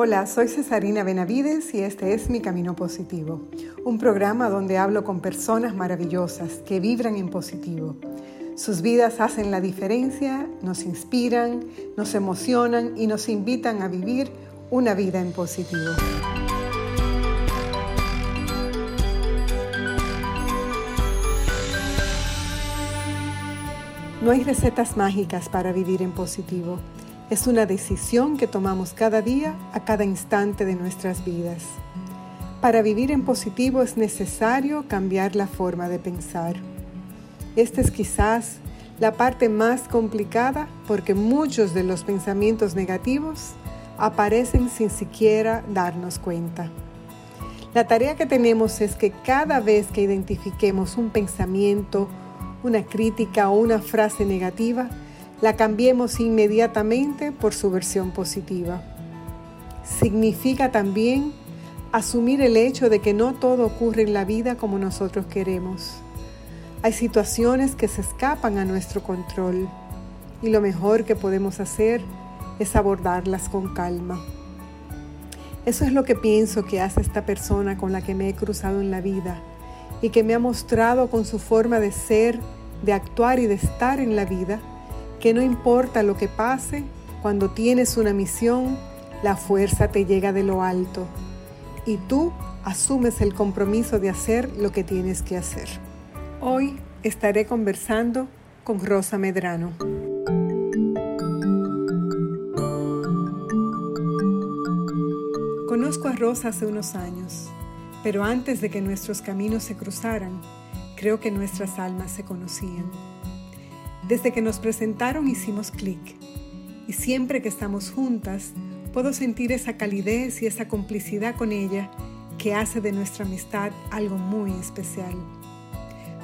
Hola, soy Cesarina Benavides y este es Mi Camino Positivo, un programa donde hablo con personas maravillosas que vibran en positivo. Sus vidas hacen la diferencia, nos inspiran, nos emocionan y nos invitan a vivir una vida en positivo. No hay recetas mágicas para vivir en positivo. Es una decisión que tomamos cada día, a cada instante de nuestras vidas. Para vivir en positivo es necesario cambiar la forma de pensar. Esta es quizás la parte más complicada porque muchos de los pensamientos negativos aparecen sin siquiera darnos cuenta. La tarea que tenemos es que cada vez que identifiquemos un pensamiento, una crítica o una frase negativa, la cambiemos inmediatamente por su versión positiva. Significa también asumir el hecho de que no todo ocurre en la vida como nosotros queremos. Hay situaciones que se escapan a nuestro control y lo mejor que podemos hacer es abordarlas con calma. Eso es lo que pienso que hace esta persona con la que me he cruzado en la vida y que me ha mostrado con su forma de ser, de actuar y de estar en la vida, que no importa lo que pase, cuando tienes una misión, la fuerza te llega de lo alto y tú asumes el compromiso de hacer lo que tienes que hacer. Hoy estaré conversando con Rosa Medrano. Conozco a Rosa hace unos años, pero antes de que nuestros caminos se cruzaran, creo que nuestras almas se conocían. Desde que nos presentaron hicimos clic y siempre que estamos juntas puedo sentir esa calidez y esa complicidad con ella que hace de nuestra amistad algo muy especial.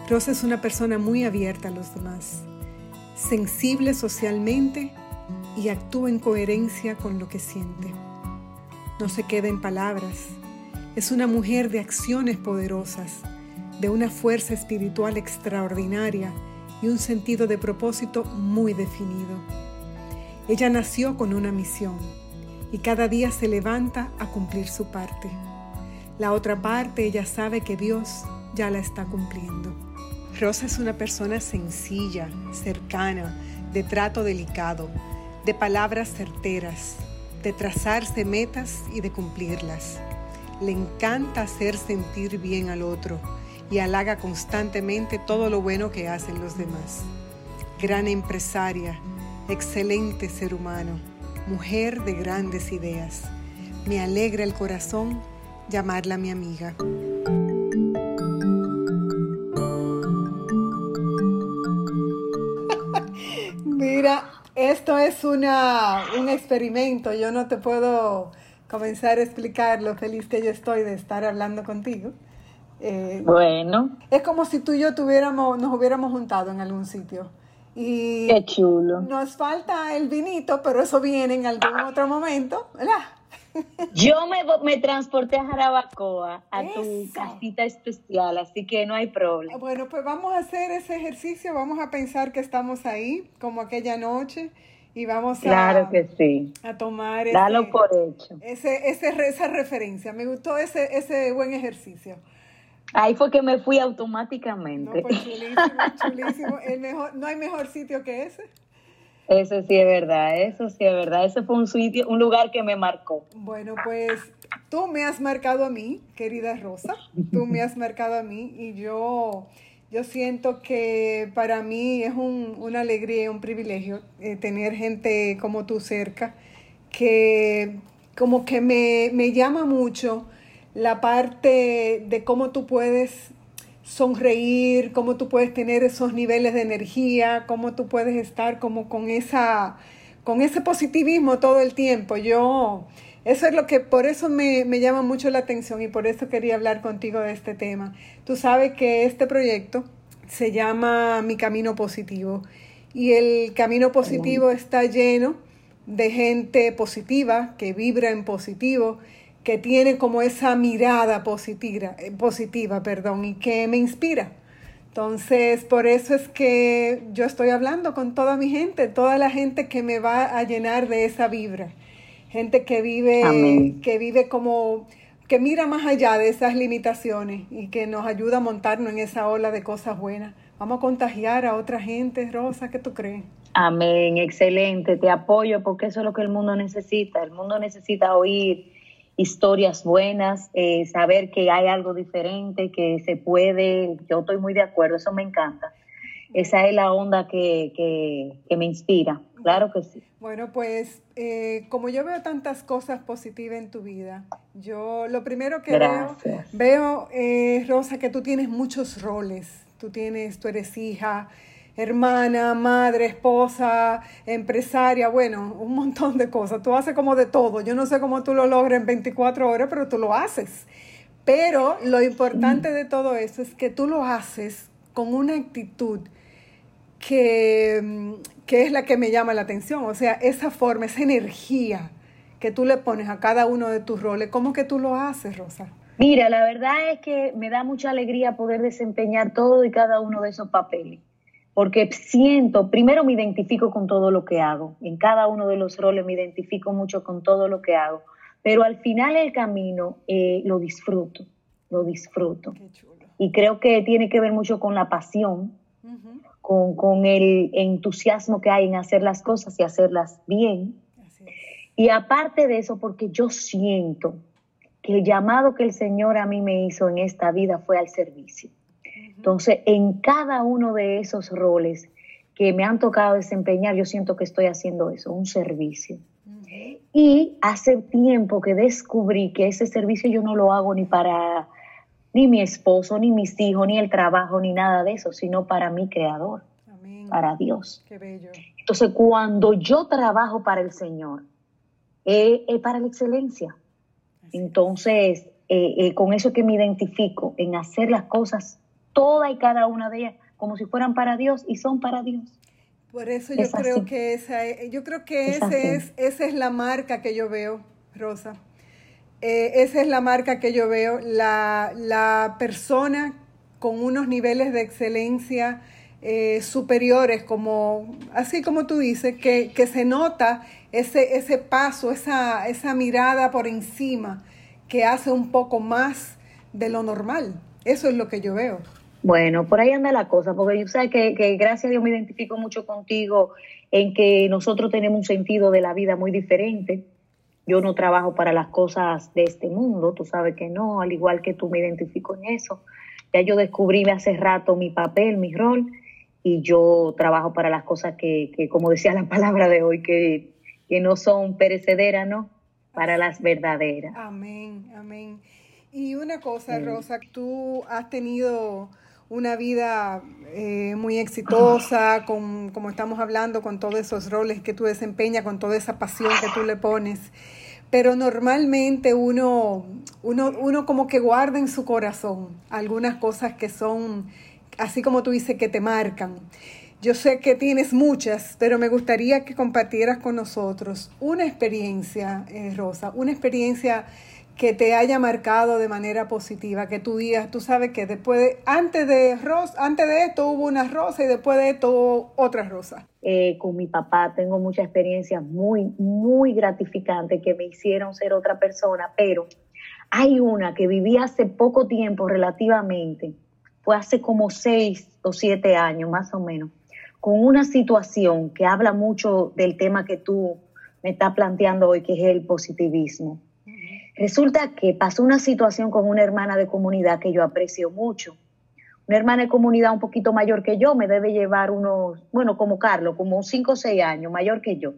Rosa es una persona muy abierta a los demás, sensible socialmente y actúa en coherencia con lo que siente no se queda en palabras. Es una mujer de acciones poderosas, de una fuerza espiritual extraordinaria y un sentido de propósito muy definido. Ella nació con una misión y cada día se levanta a cumplir su parte. La otra parte ella sabe que Dios ya la está cumpliendo. Rosa es una persona sencilla, cercana, de trato delicado, de palabras certeras, de trazarse metas y de cumplirlas. Le encanta hacer sentir bien al otro y halaga constantemente todo lo bueno que hacen los demás. Gran empresaria, excelente ser humano, mujer de grandes ideas. Me alegra el corazón llamarla mi amiga. Mira, esto es una, un experimento, yo no te puedo comenzar a explicar lo feliz que yo estoy de estar hablando contigo. Eh, bueno. Es como si tú y yo tuviéramos, nos hubiéramos juntado en algún sitio. Y Qué chulo. Nos falta el vinito, pero eso viene en algún otro momento, ¿verdad? Yo me, me transporté a Jarabacoa, a tu casita especial, así que no hay problema. Bueno, pues vamos a hacer ese ejercicio, vamos a pensar que estamos ahí, como aquella noche, y vamos claro que sí. a tomar Dalo por hecho. Ese, ese, esa referencia. Me gustó ese, ese buen ejercicio. Ahí fue que me fui automáticamente. No, pues chulísimo, chulísimo. El mejor, no hay mejor sitio que ese. Eso sí es verdad, eso sí es verdad. Ese fue un sitio, un lugar que me marcó. Bueno, pues tú me has marcado a mí, querida Rosa. Tú me has marcado a mí y yo, yo siento que para mí es un, una alegría y un privilegio eh, tener gente como tú cerca, que como que me, me llama mucho la parte de cómo tú puedes sonreír, cómo tú puedes tener esos niveles de energía, cómo tú puedes estar como con esa con ese positivismo todo el tiempo. Yo eso es lo que por eso me, me llama mucho la atención y por eso quería hablar contigo de este tema. Tú sabes que este proyecto se llama Mi Camino Positivo y el Camino Positivo está lleno de gente positiva que vibra en positivo que tiene como esa mirada positiva, eh, positiva perdón, y que me inspira. Entonces, por eso es que yo estoy hablando con toda mi gente, toda la gente que me va a llenar de esa vibra. gente que vive, que vive como, que mira más allá de esas limitaciones y que nos ayuda a montarnos en esa ola de cosas buenas. Vamos a contagiar a otra gente, Rosa, ¿qué tú crees? Amén, excelente, te apoyo porque eso es lo que el mundo necesita. El mundo necesita oír historias buenas, eh, saber que hay algo diferente, que se puede. Yo estoy muy de acuerdo, eso me encanta. Esa es la onda que, que, me inspira, claro que sí. Bueno, pues eh, como yo veo tantas cosas positivas en tu vida, yo lo primero que veo, veo eh, Rosa, que tú tienes muchos roles. Tú tienes, tú eres hija, hermana, madre, esposa, empresaria, bueno, un montón de cosas. Tú haces como de todo. Yo no sé cómo tú lo logras en 24 horas, pero tú lo haces. Pero lo importante de todo eso es que tú lo haces con una actitud que, que es la que me llama la atención. O sea, esa forma, esa energía que tú le pones a cada uno de tus roles, ¿cómo que tú lo haces, Rosa? Mira, la verdad es que me da mucha alegría poder desempeñar todo y cada uno de esos papeles porque siento, primero me identifico con todo lo que hago, en cada uno de los roles me identifico mucho con todo lo que hago, pero al final del camino eh, lo disfruto, lo disfruto. Y creo que tiene que ver mucho con la pasión, con, con, el entusiasmo que hay en hacer las cosas y hacerlas bien. Y aparte de eso, porque yo siento que el llamado que el Señor a mí me hizo en esta vida fue al servicio. Entonces, en cada uno de esos roles que me han tocado desempeñar, yo siento que estoy haciendo eso, un servicio. Y hace tiempo que descubrí que ese servicio yo no lo hago ni para ni mi esposo, ni mis hijos, ni el trabajo, ni nada de eso, sino para mi creador, para Dios. Qué bello. Entonces, cuando yo trabajo para el Señor, es para la excelencia. Entonces, eh, eh, con eso que me identifico, en hacer las cosas toda y cada una de ellas como si fueran para Dios y son para Dios. Por eso yo creo que esa yo creo que ese es, esa es la marca que yo veo, Rosa. Eh, esa es la marca que yo veo, la, la persona con unos niveles de excelencia eh, superiores, como, así como tú dices, que, que se nota ese, ese paso, esa, esa mirada por encima que hace un poco más de lo normal. Eso es lo que yo veo. Bueno, por ahí anda la cosa, porque yo sé que, que, gracias a Dios me identifico mucho contigo en que nosotros tenemos un sentido de la vida muy diferente. Yo no trabajo para las cosas de este mundo, tú sabes que no, al igual que tú me identifico en eso. Ya yo descubrí hace rato mi papel, mi rol, y yo trabajo para las cosas que, que como decía la palabra de hoy, que, que no son perecederas, ¿no? Para las verdaderas. Amén, amén. Y una cosa, Rosa, tú has tenido una vida eh, muy exitosa, con, como estamos hablando, con todos esos roles que tú desempeñas, con toda esa pasión que tú le pones. Pero normalmente uno, uno, uno como que guarda en su corazón algunas cosas que son, así como tú dices, que te marcan. Yo sé que tienes muchas, pero me gustaría que compartieras con nosotros una experiencia, eh, Rosa, una experiencia que te haya marcado de manera positiva, que tú digas, tú sabes que después de, antes de rosa, antes de esto hubo una rosa y después de esto otra rosa. Eh, con mi papá tengo muchas experiencias muy, muy gratificantes que me hicieron ser otra persona, pero hay una que viví hace poco tiempo relativamente, fue hace como seis o siete años más o menos, con una situación que habla mucho del tema que tú me estás planteando hoy, que es el positivismo. Resulta que pasó una situación con una hermana de comunidad que yo aprecio mucho. Una hermana de comunidad un poquito mayor que yo, me debe llevar unos, bueno, como Carlos, como cinco o seis años, mayor que yo.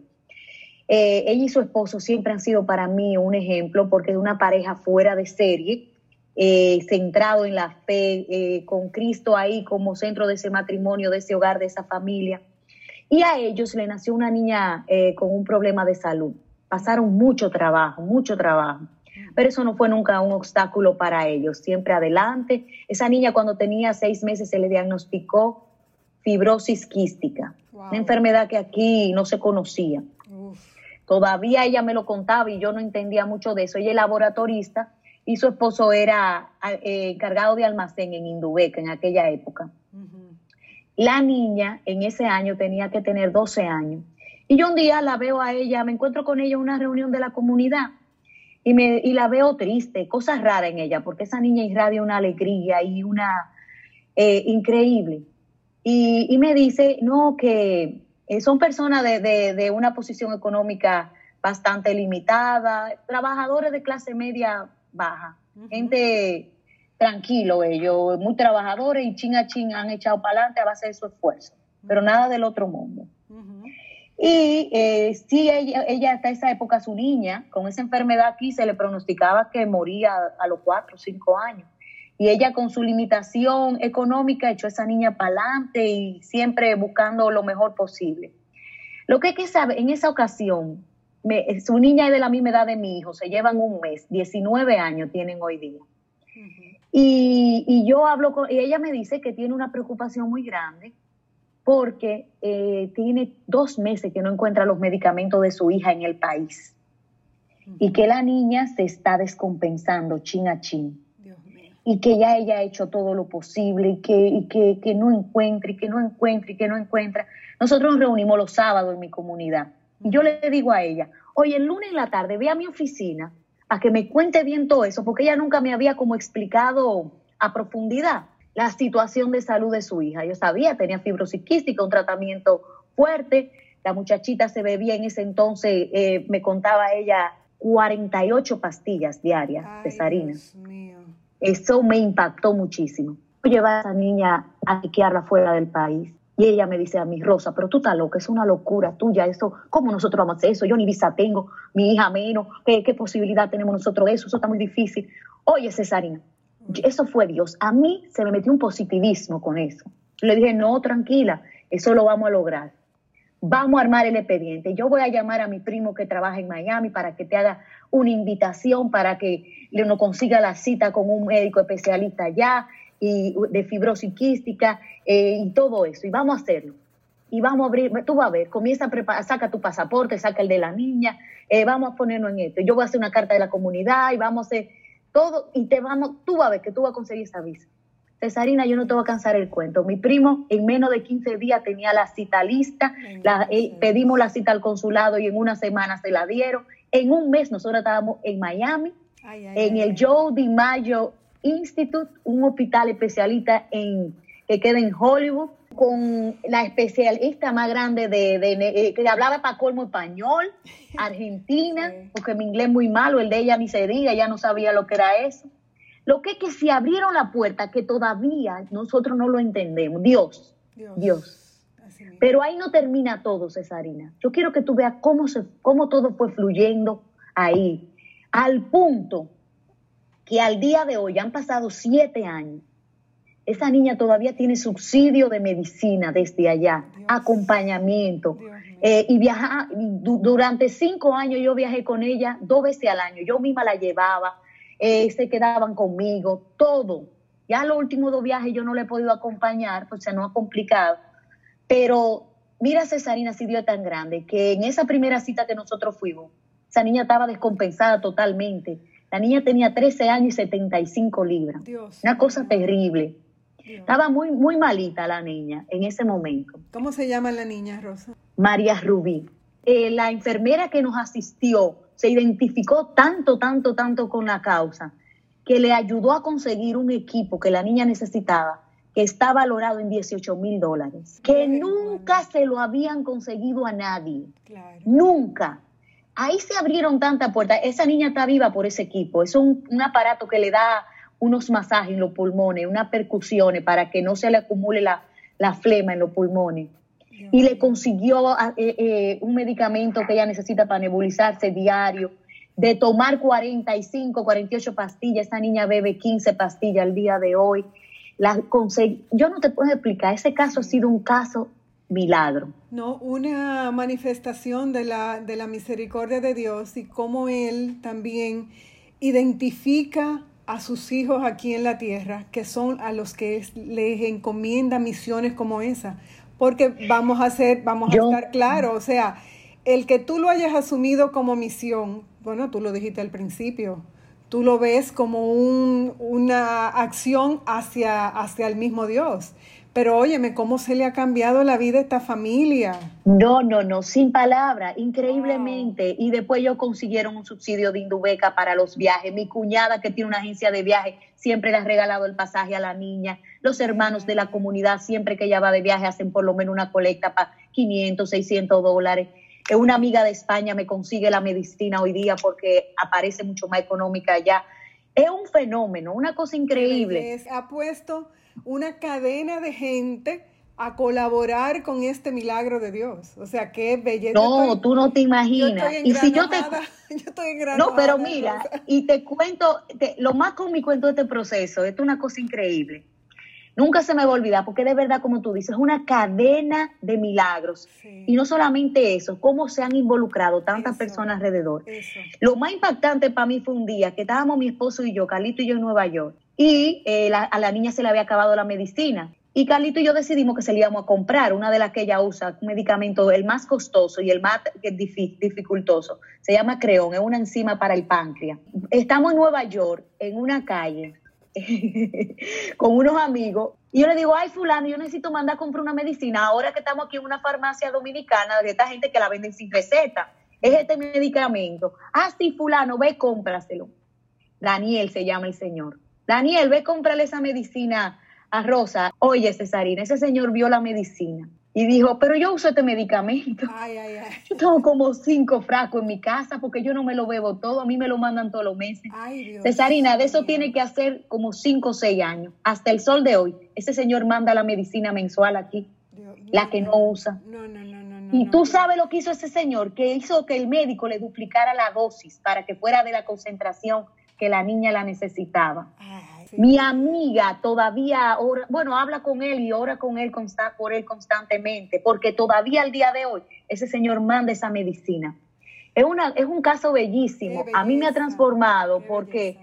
Eh, ella y su esposo siempre han sido para mí un ejemplo porque es una pareja fuera de serie, eh, centrado en la fe, eh, con Cristo ahí como centro de ese matrimonio, de ese hogar, de esa familia. Y a ellos le nació una niña con un problema de salud. Pasaron mucho trabajo, mucho trabajo pero eso no fue nunca un obstáculo para ellos, siempre adelante. Esa niña cuando tenía seis meses se le diagnosticó fibrosis quística, una enfermedad que aquí no se conocía. Todavía ella me lo contaba y yo no entendía mucho de eso. Ella es laboratorista y su esposo era eh, encargado de almacén en Indubeca en aquella época. La niña en ese año tenía que tener 12 años Y yo un día la veo a ella, me encuentro con ella en una reunión de la comunidad y, me, y la veo triste, cosas raras en ella, porque esa niña irradia una alegría y una eh, increíble. Y, y, me dice, no, que eh, son personas de, de, de, una posición económica bastante limitada, trabajadores de clase media baja, gente tranquilo ellos, muy trabajadores y chin a chin han echado para adelante a base de su esfuerzo, pero nada del otro mundo. Y eh, sí, ella, ella hasta esa época, su niña, con esa enfermedad aquí, se le pronosticaba que moría a, los cuatro o cinco años. Y ella con su limitación económica echó a esa niña para adelante y siempre buscando lo mejor posible. Lo que hay que saber, en esa ocasión, su niña es de la misma edad de mi hijo, se llevan un mes, 19 años tienen hoy día. y, y, yo hablo con, y ella me dice que tiene una preocupación muy grande porque eh, tiene dos meses que no encuentra los medicamentos de su hija en el país. Y que la niña se está descompensando chin a chin. Y que ya ella ha hecho todo lo posible y que, y que, que no encuentra y que no encuentra y que no encuentra. Nosotros nos reunimos los sábados en mi comunidad. Y yo le digo a ella, oye, el lunes en la tarde ve a mi oficina a que me cuente bien todo eso, porque ella nunca me había como explicado a profundidad la situación de salud de su hija. Yo sabía, tenía fibrosis quística, un tratamiento fuerte. La muchachita se bebía en ese entonces, eh, me contaba ella, 48 pastillas diarias, de cesarina. Eso me impactó muchísimo. Llevar a esa niña a chequearla fuera del país. Y ella me dice a mí, Rosa, pero tú estás loca, es una locura tuya eso. ¿Cómo nosotros vamos a hacer eso? Yo ni visa tengo, mi hija menos. ¿Qué, qué posibilidad tenemos nosotros de eso? Eso está muy difícil. Oye, Cesarina, eso fue Dios. A mí se me metió un positivismo con eso. Le dije, no, tranquila, eso lo vamos a lograr. Vamos a armar el expediente. Yo voy a llamar a mi primo que trabaja en Miami para que te haga una invitación para que le no consiga la cita con un médico especialista allá y de fibrosis quística eh, y todo eso. Y vamos a hacerlo. Y vamos a abrir, tú vas a ver, comienza a preparar, saca tu pasaporte, saca el de la niña, eh, vamos a ponernos en esto. Yo voy a hacer una carta de la comunidad y vamos a hacer todo y te vamos, tú vas a ver que tú vas a conseguir esa visa. Cesarina, yo no te voy a cansar el cuento. Mi primo en menos de 15 días tenía la cita lista, la, eh, pedimos la cita al consulado y en una semana se la dieron. En un mes nosotros estábamos en Miami, en el Joe DiMaggio Institute, un hospital especialista en, que queda en Hollywood con la especialista más grande de, eh, que hablaba para colmo español, argentina, porque mi inglés muy malo, el de ella ni se diga, ya no sabía lo que era eso. Lo que es que se abrieron la puerta que todavía nosotros no lo entendemos. Dios, Dios. Pero ahí no termina todo, Cesarina. Yo quiero que tú veas cómo, se, cómo todo fue fluyendo ahí, al punto que al día de hoy han pasado siete años esa niña todavía tiene subsidio de medicina desde allá, acompañamiento. Eh, y viaja, durante cinco años yo viajé con ella dos veces al año. Yo misma la llevaba, eh, se quedaban conmigo, todo. Ya los últimos dos viajes yo no le he podido acompañar, pues se nos ha complicado. Pero mira, Cesarina, si Dios es tan grande, que en esa primera cita que nosotros fuimos, esa niña estaba descompensada totalmente. La niña tenía 13 años y 75 libras. Una cosa terrible. Estaba muy, muy malita la niña en ese momento. ¿Cómo se llama la niña, Rosa? María Rubí. Eh, la enfermera que nos asistió se identificó tanto, tanto, tanto con la causa que le ayudó a conseguir un equipo que la niña necesitaba, que está valorado en 18 mil dólares, que nunca se lo habían conseguido a nadie. Nunca. Ahí se abrieron tantas puertas. Esa niña está viva por ese equipo. Es un aparato que le da unos masajes en los pulmones, unas percusiones para que no se le acumule la, flema en los pulmones. Y le consiguió eh, eh, un medicamento que ella necesita para nebulizarse diario, de tomar 45, 48 pastillas. Esta niña bebe 15 pastillas al día de hoy. La Yo no te puedo explicar, ese caso ha sido un caso milagro. No, una manifestación de la, de la misericordia de Dios y cómo Él también identifica a sus hijos aquí en la tierra, que son a los que les encomienda misiones como esa. Porque vamos a hacer, vamos a estar claros, o sea, el que tú lo hayas asumido como misión, bueno, tú lo dijiste al principio, tú lo ves como un, una acción hacia, hacia el mismo Dios. Pero óyeme, ¿cómo se le ha cambiado la vida a esta familia? No, no, no, sin palabra, increíblemente. Y después ellos consiguieron un subsidio de Indubeca para los viajes. Mi cuñada, que tiene una agencia de viaje, siempre le ha regalado el pasaje a la niña. Los hermanos de la comunidad, siempre que ella va de viaje, hacen por lo menos una colecta para 500, 600 dólares. Una amiga de España me consigue la medicina hoy día porque aparece mucho más económica allá. Es un fenómeno, una cosa increíble. Ha puesto una cadena de gente a colaborar con este milagro de Dios. O sea, qué belleza. No, tú no te imaginas. y si yo te yo estoy No, pero mira, y te cuento, lo más cómico en todo este proceso, esto es una cosa increíble. Nunca se me va a olvidar, porque de verdad, como tú dices, es una cadena de milagros. Y no solamente eso, cómo se han involucrado tantas personas alrededor. Lo más impactante para mí fue un día que estábamos mi esposo y yo, Carlito y yo en Nueva York, y eh, a la niña se le había acabado la medicina. Y Carlito y yo decidimos que se le íbamos a comprar una de las que ella usa, un medicamento el más costoso y el más dificultoso. Se llama Creón, es una enzima para el páncreas. Estamos en Nueva York, en una calle, con unos amigos y yo le digo, ay fulano, yo necesito mandar a comprar una medicina ahora que estamos aquí en una farmacia dominicana de esta gente que la venden sin receta. Es este medicamento. Ah, sí, fulano, ve, cómpraselo. Daniel se llama el señor. Daniel, ve, cómprale esa medicina a Rosa. Oye, Cesarina, ese señor vio la medicina y dijo, pero yo uso este medicamento. Yo tengo como cinco frascos en mi casa porque yo no me lo bebo todo, a mí me lo mandan todos los meses. Cesarina, de eso tiene que hacer como cinco o seis años. Hasta el sol de hoy, ese señor manda la medicina mensual aquí, la que no usa. No, no, no, no. Y tú sabes lo que hizo ese señor, que hizo que el médico le duplicara la dosis para que fuera de la concentración que la niña la necesitaba. Mi amiga todavía, bueno, habla con él y ora con él por él constantemente, porque todavía al día de hoy ese señor manda esa medicina. Es, una, es un caso bellísimo. A mí me ha transformado porque,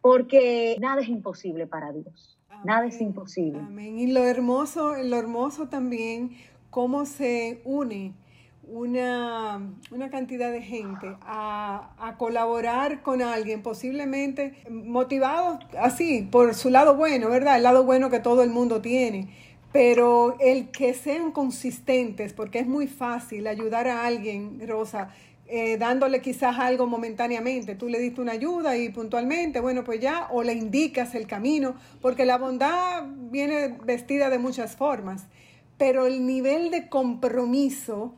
porque nada es imposible para Dios. Nada es imposible. Amén. Y lo hermoso, lo hermoso también, cómo se une una, una cantidad de gente a, a, colaborar con alguien, posiblemente motivados así, por su lado bueno, ¿verdad? El lado bueno que todo el mundo tiene. Pero el que sean consistentes, porque es muy fácil ayudar a alguien, Rosa, eh, dándole quizás algo momentáneamente. Tú le diste una ayuda y puntualmente, bueno, pues ya, o le indicas el camino, porque la bondad viene vestida de muchas formas, pero el nivel de compromiso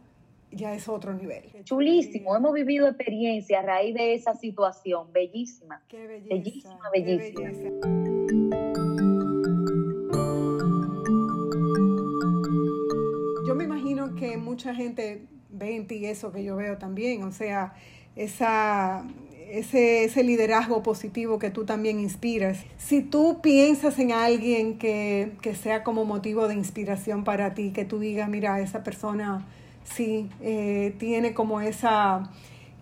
ya es otro nivel. Chulísimo, hemos vivido experiencia a raíz de esa situación, bellísima. Qué belleza, bellísima, bellísima. Yo me imagino que mucha gente ve en ti eso que yo veo también, o sea, esa, ese, ese, liderazgo positivo que tú también inspiras. Si tú piensas en alguien que, que sea como motivo de inspiración para ti, que tú digas, mira, esa persona sí, eh, tiene como esa,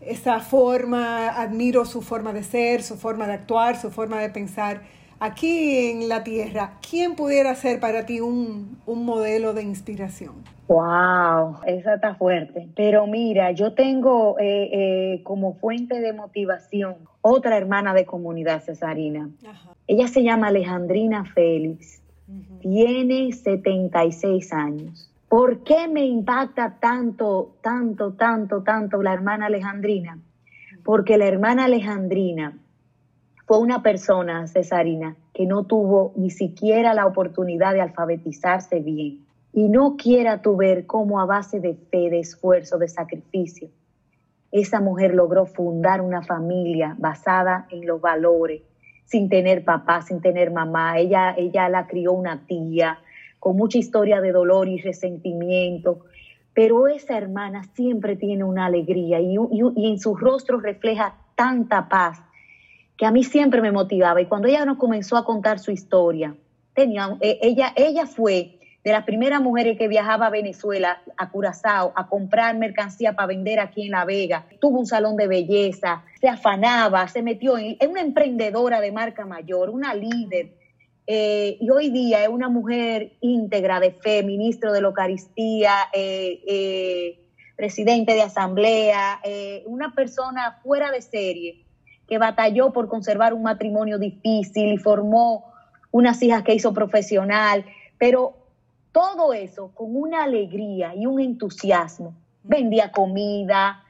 esa forma, admiro su forma de ser, su forma de actuar, su forma de pensar. Aquí en la Tierra, ¿quién pudiera ser para ti un, modelo de inspiración? Wow, esa está fuerte. Pero mira, yo tengo eh, eh, como fuente de motivación otra hermana de comunidad cesarina. Ella se llama Alejandrina Félix. Tiene 76 años. ¿Por qué me impacta tanto, tanto, tanto, tanto la hermana Alejandrina? Porque la hermana Alejandrina fue una persona, Cesarina, que no tuvo ni siquiera la oportunidad de alfabetizarse bien. Y no quiera tú ver cómo a base de fe, de esfuerzo, de sacrificio, esa mujer logró fundar una familia basada en los valores, sin tener papá, sin tener mamá. Ella, ella la crió una tía, con mucha historia de dolor y resentimiento, pero esa hermana siempre tiene una alegría y, en su rostro refleja tanta paz que a mí siempre me motivaba. Y cuando ella nos comenzó a contar su historia, tenía, eh, ella, ella fue de las primeras mujeres que viajaba a Venezuela, a Curazao, a comprar mercancía para vender aquí en La Vega. Tuvo un salón de belleza, se afanaba, se metió en, en una emprendedora de marca mayor, una líder eh, y hoy día es una mujer íntegra de fe, ministro de la Eucaristía, eh, eh, presidente de asamblea, una persona fuera de serie que batalló por conservar un matrimonio difícil y formó unas hijas que hizo profesional, pero todo eso con una alegría y un entusiasmo. Vendía comida.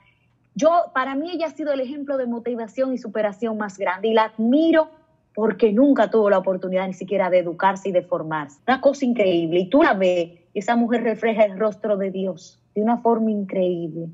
Yo, para mí ella ha sido el ejemplo de motivación y superación más grande y la admiro porque nunca tuvo la oportunidad ni siquiera de educarse y de formarse. Una cosa increíble. Y tú la ves, esa mujer refleja el rostro de Dios de una forma increíble.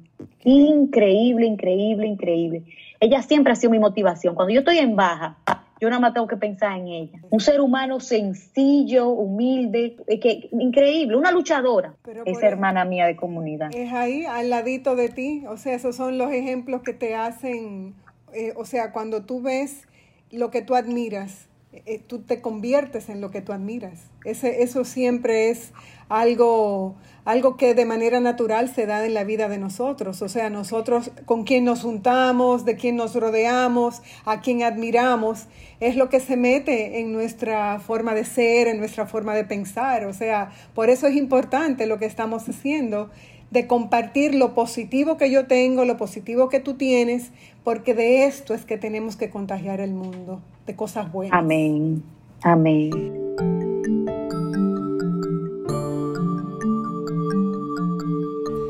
Increíble, increíble, increíble. Ella siempre ha sido mi motivación. Cuando yo estoy en baja, yo nada más tengo que pensar en ella. Un ser humano sencillo, humilde, que, increíble, una luchadora. es hermana mía de comunidad. Es ahí, al ladito de ti. O sea, esos son los ejemplos que te hacen, eh, o sea, cuando tú ves lo que tú admiras, eh, tú te conviertes en lo que tú admiras. Ese, eso siempre es algo, algo que de manera natural se da en la vida de nosotros. O sea, nosotros con quién nos juntamos, de quién nos rodeamos, a quién admiramos, es lo que se mete en nuestra forma de ser, en nuestra forma de pensar. O sea, por eso es importante lo que estamos haciendo de compartir lo positivo que yo tengo, lo positivo que tú tienes, porque de esto es que tenemos que contagiar el mundo, de cosas buenas. Amén. Amén.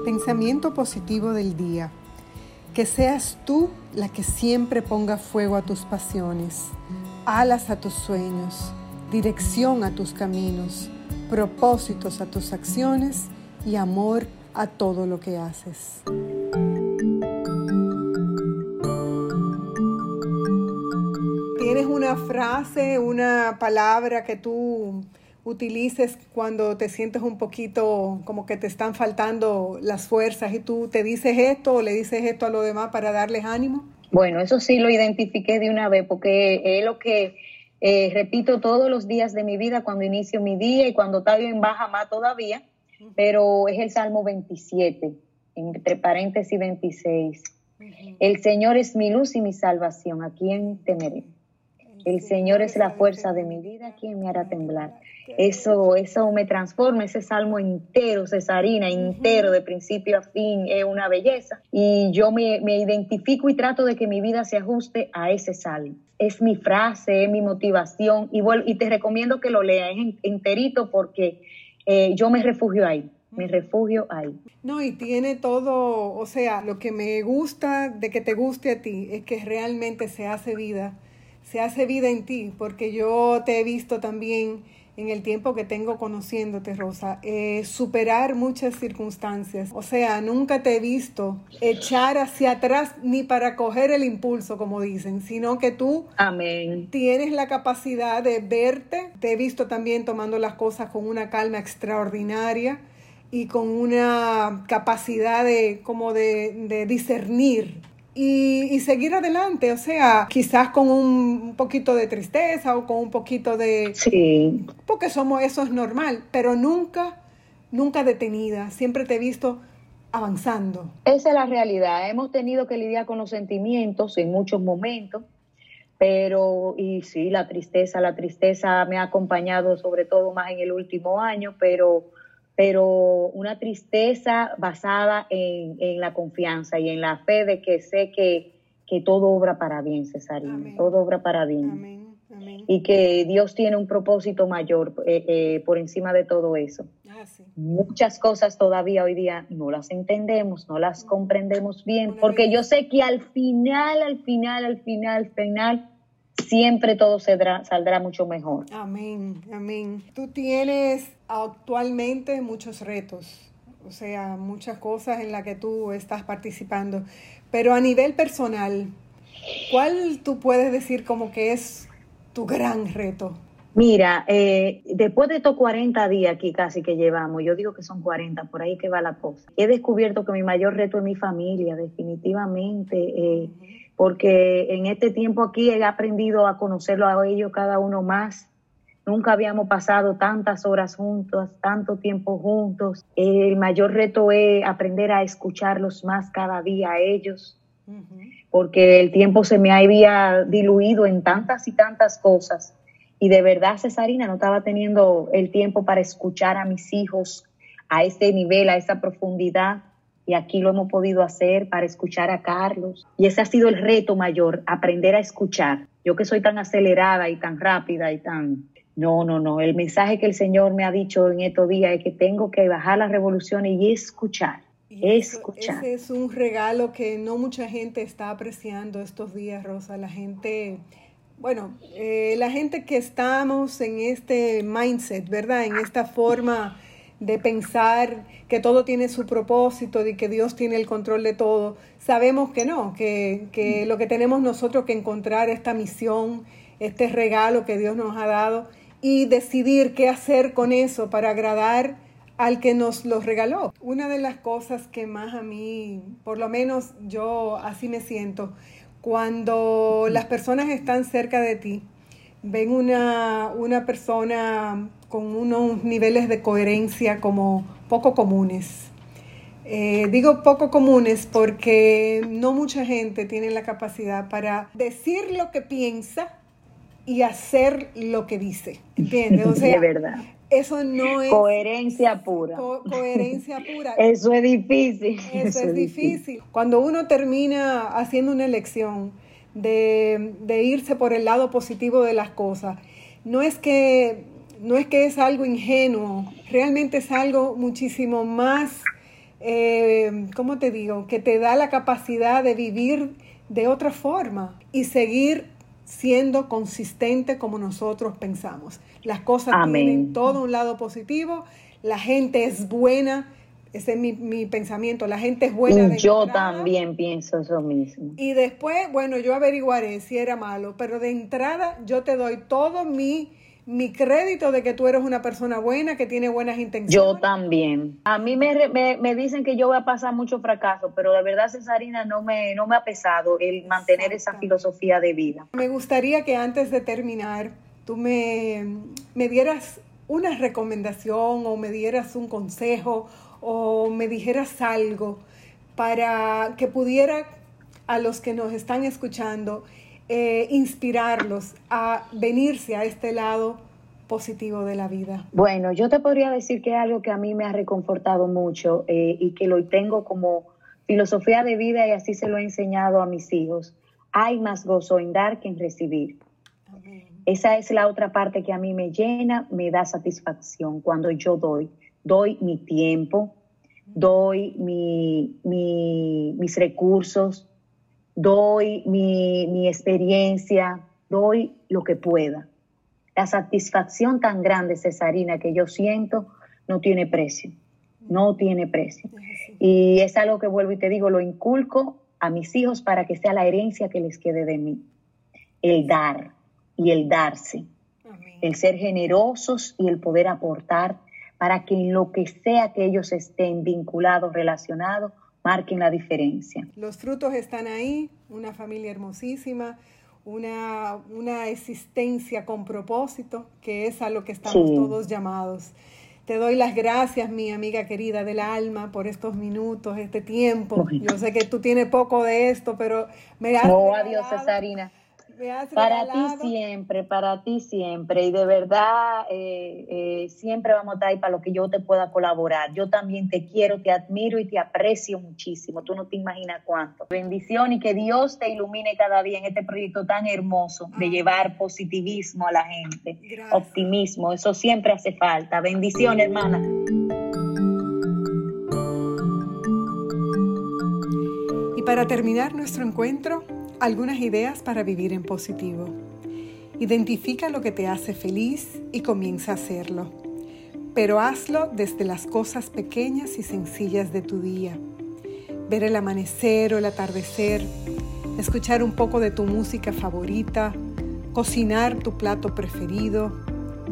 Pensamiento positivo del día. Que seas tú la que siempre ponga fuego a tus pasiones, alas a tus sueños, dirección a tus caminos, propósitos a tus acciones y amor a todo lo que haces. ¿Tienes una frase, una palabra que tú utilices cuando te sientes un poquito como que te están faltando las fuerzas y tú te dices esto o le dices esto a los demás para darles ánimo? Bueno, eso sí lo identifiqué de una vez porque es lo que eh, repito todos los días de mi vida cuando inicio mi día y cuando está bien baja más todavía pero es el Salmo 27, entre paréntesis 26. El Señor es mi luz y mi salvación, ¿a quién temeré? El Señor es la fuerza de mi vida, ¿quién me hará temblar? Eso, eso me transforma, ese salmo entero, Cesarina, entero, de principio a fin, es una belleza. Y yo me, identifico y trato de que mi vida se ajuste a ese salmo. Es mi frase, es mi motivación, y, y te recomiendo que lo leas enterito porque eh, yo me refugio ahí, me refugio ahí. No, y tiene todo, o sea, lo que me gusta de que te guste a ti es que realmente se hace vida, se hace vida en ti, porque yo te he visto también en el tiempo que tengo conociéndote, Rosa, eh, superar muchas circunstancias. O sea, nunca te he visto echar hacia atrás ni para coger el impulso, como dicen, sino que tú Amén. tienes la capacidad de verte. Te he visto también tomando las cosas con una calma extraordinaria y con una capacidad de como de, de discernir y, seguir adelante, o sea, quizás con un, poquito de tristeza o con un poquito de... Sí. Porque somos, eso es normal, pero nunca, nunca detenida, siempre te he visto avanzando. Esa es la realidad, hemos tenido que lidiar con los sentimientos en muchos momentos, pero, y sí, la tristeza, la tristeza me ha acompañado sobre todo más en el último año, pero pero una tristeza basada en, la confianza y en la fe de que sé que, todo obra para bien, Cesarina, todo obra para bien. Y que Dios tiene un propósito mayor eh, eh, por encima de todo eso. Ah, Muchas cosas todavía hoy día no las entendemos, no las comprendemos bien, porque yo sé que al final, al final, al final, al final, siempre todo saldrá, saldrá mucho mejor. Amén, amén. Tú tienes actualmente muchos retos, o sea, muchas cosas en las que tú estás participando, pero a nivel personal, ¿cuál tú puedes decir como que es tu gran reto? Mira, eh, después de estos 40 días aquí casi que llevamos, yo digo que son 40, por ahí que va la cosa, he descubierto que mi mayor reto es mi familia, definitivamente. Eh, porque en este tiempo aquí he aprendido a conocerlo a ellos cada uno más. Nunca habíamos pasado tantas horas juntos, tanto tiempo juntos. El mayor reto es aprender a escucharlos más cada día a ellos, porque el tiempo se me había diluido en tantas y tantas cosas. Y de verdad, Cesarina, no estaba teniendo el tiempo para escuchar a mis hijos a este nivel, a esa profundidad y aquí lo hemos podido hacer para escuchar a Carlos. Y ese ha sido el reto mayor, aprender a escuchar. Yo que soy tan acelerada y tan rápida y tan No, no, no. El mensaje que el Señor me ha dicho en estos días es que tengo que bajar las revoluciones y escuchar. escuchar. Ese es un regalo que no mucha gente está apreciando estos días, Rosa. La gente, bueno, eh, la gente que estamos en este mindset, ¿verdad? En esta forma de pensar que todo tiene su propósito y que Dios tiene el control de todo, sabemos que no, que, que lo que tenemos nosotros que encontrar esta misión, este regalo que Dios nos ha dado y decidir qué hacer con eso para agradar al que nos lo regaló. Una de las cosas que más a mí, por lo menos yo así me siento, cuando las personas están cerca de ti, ven una, una persona con unos niveles de coherencia como poco comunes. Eh, digo poco comunes porque no mucha gente tiene la capacidad para decir lo que piensa y hacer lo que dice. ¿Entiendes? O sea, de verdad. Eso no es... Coherencia pura. coherencia pura. eso es difícil. Eso, es difícil. Cuando uno termina haciendo una elección de, de irse por el lado positivo de las cosas, no es que no es que es algo ingenuo, realmente es algo muchísimo más, eh, ¿cómo te digo? Que te da la capacidad de vivir de otra forma y seguir siendo consistente como nosotros pensamos. Las cosas tienen todo un lado positivo, la gente es buena, ese es mi, pensamiento, la gente es buena. De yo también pienso eso mismo. Y después, bueno, yo averiguaré si era malo, pero de entrada yo te doy todo mi mi crédito de que tú eres una persona buena, que tiene buenas intenciones. Yo también. A mí me, me, dicen que yo voy a pasar mucho fracaso, pero de verdad, Cesarina, no me, no me ha pesado el mantener esa filosofía de vida. Me gustaría que antes de terminar, tú me, me dieras una recomendación o me dieras un consejo o me dijeras algo para que pudiera a los que nos están escuchando eh, inspirarlos a venirse a este lado positivo de la vida? Bueno, yo te podría decir que es algo que a mí me ha reconfortado mucho eh, y que lo tengo como filosofía de vida y así se lo he enseñado a mis hijos. Hay más gozo en dar que en recibir. Esa es la otra parte que a mí me llena, me da satisfacción cuando yo doy. Doy mi tiempo, doy mis recursos, doy mi, experiencia, doy lo que pueda. La satisfacción tan grande, Cesarina, que yo siento, no tiene precio, no tiene precio. Y es algo que vuelvo y te digo, lo inculco a mis hijos para que sea la herencia que les quede de mí. El dar y el darse, el ser generosos y el poder aportar para que en lo que sea que ellos estén vinculados, relacionados, marquen la diferencia. Los frutos están ahí, una familia hermosísima, una, una existencia con propósito, que es a lo que estamos todos llamados. Te doy las gracias, mi amiga querida del alma, por estos minutos, este tiempo. Yo sé que tú tienes poco de esto, pero me has No, adiós, Cesarina para ti siempre, para ti siempre. Y de verdad, eh, eh, siempre vamos a estar ahí para lo que yo te pueda colaborar. Yo también te quiero, te admiro y te aprecio muchísimo. Tú no te imaginas cuánto. Bendición y que Dios te ilumine cada día en este proyecto tan hermoso de llevar positivismo a la gente, optimismo. Eso siempre hace falta. Bendición, hermana. Y para terminar nuestro encuentro, algunas ideas para vivir en positivo. Identifica lo que te hace feliz y comienza a hacerlo. Pero hazlo desde las cosas pequeñas y sencillas de tu día. Ver el amanecer o el atardecer, escuchar un poco de tu música favorita, cocinar tu plato preferido,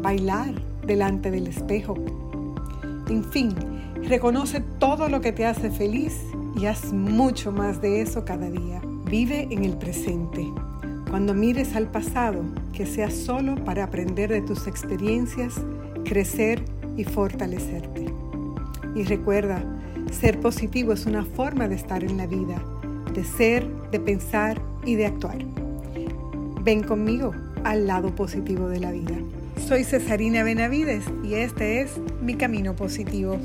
bailar delante del espejo. En fin, reconoce todo lo que te hace feliz y haz mucho más de eso cada día. Vive en el presente. Cuando mires al pasado, que sea solo para aprender de tus experiencias, crecer y fortalecerte. Y recuerda, ser positivo es una forma de estar en la vida, de ser, de pensar y de actuar. Ven conmigo al lado positivo de la vida. Soy Cesarina Benavides y este es Mi Camino Positivo.